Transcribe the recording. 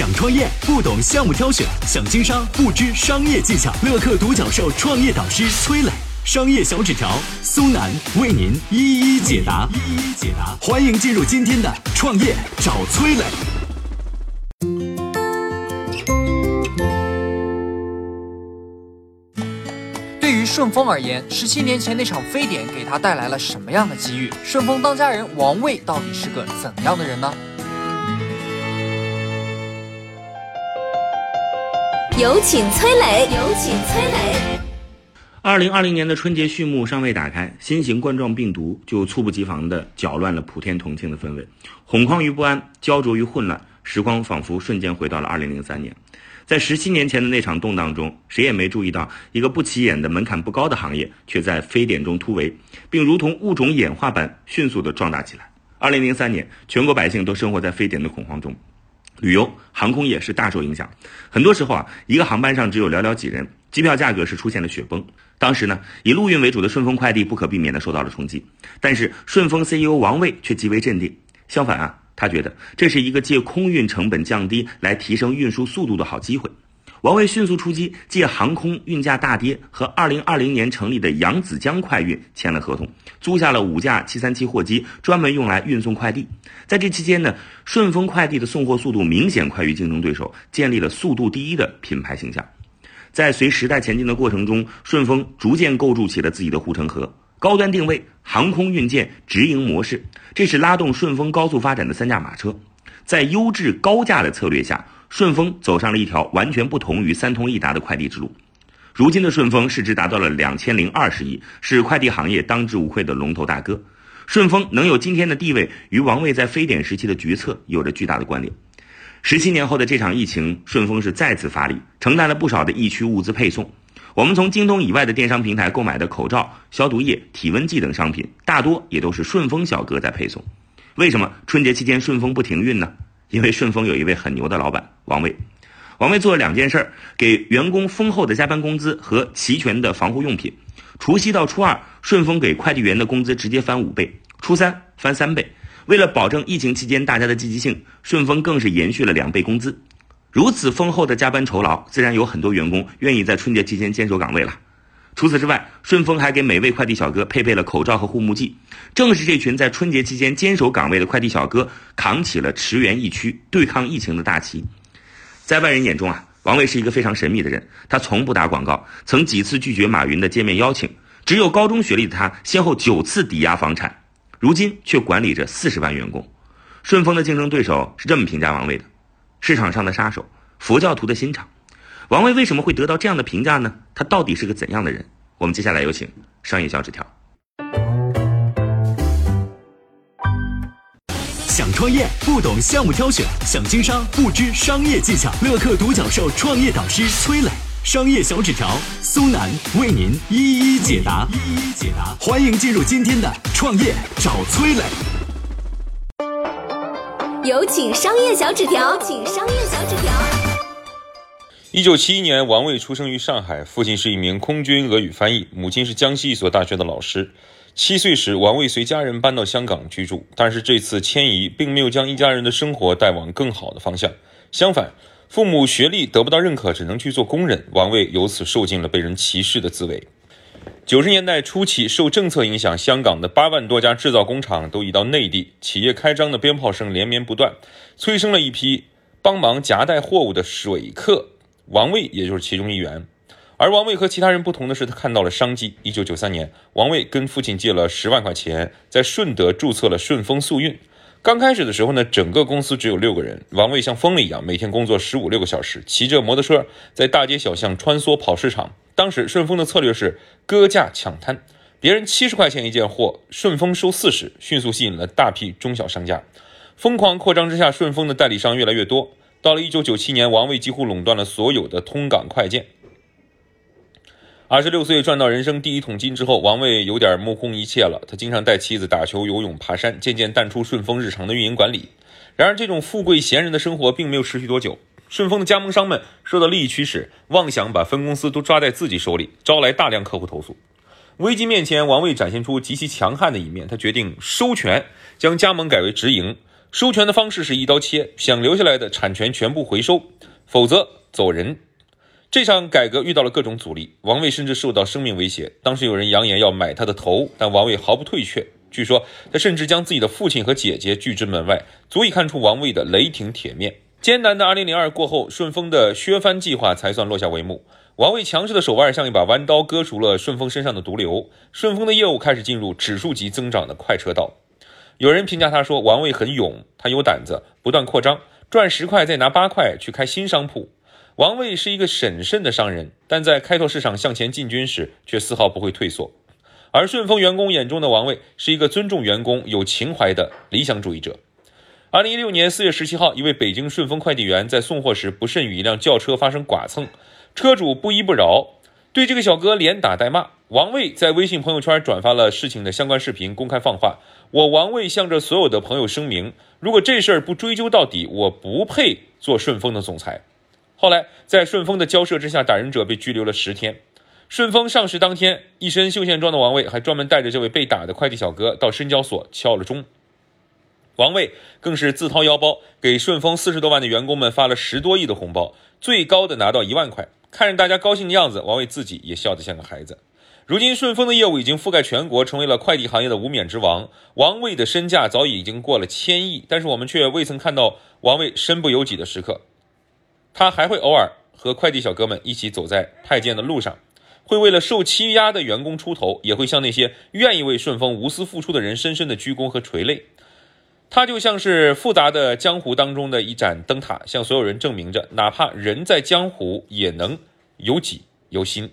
想创业不懂项目挑选，想经商不知商业技巧。乐客独角兽创业导师崔磊，商业小纸条苏南为您一一解答。一一解答，欢迎进入今天的创业找崔磊。对于顺丰而言，十七年前那场非典给他带来了什么样的机遇？顺丰当家人王卫到底是个怎样的人呢？有请崔磊，有请崔磊。二零二零年的春节序幕尚未打开，新型冠状病毒就猝不及防地搅乱了普天同庆的氛围，恐慌于不安，焦灼于混乱，时光仿佛瞬间回到了二零零三年。在十七年前的那场动荡中，谁也没注意到一个不起眼的门槛不高的行业，却在非典中突围，并如同物种演化般迅速地壮大起来。二零零三年，全国百姓都生活在非典的恐慌中。旅游、航空业是大受影响。很多时候啊，一个航班上只有寥寥几人，机票价格是出现了雪崩。当时呢，以陆运为主的顺丰快递不可避免的受到了冲击。但是顺丰 CEO 王卫却极为镇定。相反啊，他觉得这是一个借空运成本降低来提升运输速度的好机会。王卫迅速出击，借航空运价大跌和2020年成立的扬子江快运签了合同，租下了五架737货机，专门用来运送快递。在这期间呢，顺丰快递的送货速度明显快于竞争对手，建立了速度第一的品牌形象。在随时代前进的过程中，顺丰逐渐构筑起了自己的护城河：高端定位、航空运件、直营模式，这是拉动顺丰高速发展的三驾马车。在优质高价的策略下，顺丰走上了一条完全不同于三通一达的快递之路。如今的顺丰市值达到了两千零二十亿，是快递行业当之无愧的龙头大哥。顺丰能有今天的地位，与王卫在非典时期的决策有着巨大的关联。十七年后的这场疫情，顺丰是再次发力，承担了不少的疫区物资配送。我们从京东以外的电商平台购买的口罩、消毒液、体温计等商品，大多也都是顺丰小哥在配送。为什么春节期间顺丰不停运呢？因为顺丰有一位很牛的老板王卫，王卫做了两件事：给员工丰厚的加班工资和齐全的防护用品。除夕到初二，顺丰给快递员的工资直接翻五倍；初三翻三倍。为了保证疫情期间大家的积极性，顺丰更是延续了两倍工资。如此丰厚的加班酬劳，自然有很多员工愿意在春节期间坚守岗位了。除此之外，顺丰还给每位快递小哥配备了口罩和护目镜。正是这群在春节期间坚守岗位的快递小哥，扛起了驰援疫区、对抗疫情的大旗。在外人眼中啊，王卫是一个非常神秘的人。他从不打广告，曾几次拒绝马云的见面邀请。只有高中学历的他，先后九次抵押房产，如今却管理着四十万员工。顺丰的竞争对手是这么评价王卫的：市场上的杀手，佛教徒的心肠。王卫为什么会得到这样的评价呢？他到底是个怎样的人？我们接下来有请商业小纸条。想创业不懂项目挑选，想经商不知商业技巧。乐客独角兽创业导师崔磊，商业小纸条苏南为您一一解答。一一解答，欢迎进入今天的创业找崔磊。有请商业小纸条，请商业小纸条。一九七一年，王卫出生于上海，父亲是一名空军俄语翻译，母亲是江西一所大学的老师。七岁时，王卫随家人搬到香港居住，但是这次迁移并没有将一家人的生活带往更好的方向。相反，父母学历得不到认可，只能去做工人，王卫由此受尽了被人歧视的滋味。九十年代初期，受政策影响，香港的八万多家制造工厂都移到内地，企业开张的鞭炮声连绵不断，催生了一批帮忙夹带货物的水客。王卫也就是其中一员，而王卫和其他人不同的是，他看到了商机。一九九三年，王卫跟父亲借了十万块钱，在顺德注册了顺丰速运。刚开始的时候呢，整个公司只有六个人，王卫像疯了一样，每天工作十五六个小时，骑着摩托车在大街小巷穿梭跑市场。当时顺丰的策略是割价抢滩，别人七十块钱一件货，顺丰收四十，迅速吸引了大批中小商家。疯狂扩张之下，顺丰的代理商越来越多。到了一九九七年，王卫几乎垄断了所有的通港快件。二十六岁赚到人生第一桶金之后，王卫有点目空一切了。他经常带妻子打球、游泳、爬山，渐渐淡出顺丰日常的运营管理。然而，这种富贵闲人的生活并没有持续多久。顺丰的加盟商们受到利益驱使，妄想把分公司都抓在自己手里，招来大量客户投诉。危机面前，王卫展现出极其强悍的一面。他决定收权，将加盟改为直营。收权的方式是一刀切，想留下来的产权全部回收，否则走人。这场改革遇到了各种阻力，王卫甚至受到生命威胁。当时有人扬言要买他的头，但王卫毫不退却。据说他甚至将自己的父亲和姐姐拒之门外，足以看出王卫的雷霆铁面。艰难的2002过后，顺丰的削藩计划才算落下帷幕。王卫强势的手腕像一把弯刀，割除了顺丰身上的毒瘤。顺丰的业务开始进入指数级增长的快车道。有人评价他说：“王卫很勇，他有胆子，不断扩张，赚十块再拿八块去开新商铺。”王卫是一个审慎的商人，但在开拓市场向前进军时，却丝毫不会退缩。而顺丰员工眼中的王卫是一个尊重员工、有情怀的理想主义者。二零一六年四月十七号，一位北京顺丰快递员在送货时不慎与一辆轿车发生剐蹭，车主不依不饶，对这个小哥连打带骂。王卫在微信朋友圈转发了事情的相关视频，公开放话：“我王卫向着所有的朋友声明，如果这事儿不追究到底，我不配做顺丰的总裁。”后来，在顺丰的交涉之下，打人者被拘留了十天。顺丰上市当天，一身休闲装的王卫还专门带着这位被打的快递小哥到深交所敲了钟。王卫更是自掏腰包给顺丰四十多万的员工们发了十多亿的红包，最高的拿到一万块。看着大家高兴的样子，王卫自己也笑得像个孩子。如今，顺丰的业务已经覆盖全国，成为了快递行业的无冕之王。王卫的身价早已已经过了千亿，但是我们却未曾看到王卫身不由己的时刻。他还会偶尔和快递小哥们一起走在太监的路上，会为了受欺压的员工出头，也会向那些愿意为顺丰无私付出的人深深的鞠躬和垂泪。他就像是复杂的江湖当中的一盏灯塔，向所有人证明着，哪怕人在江湖，也能有己有心。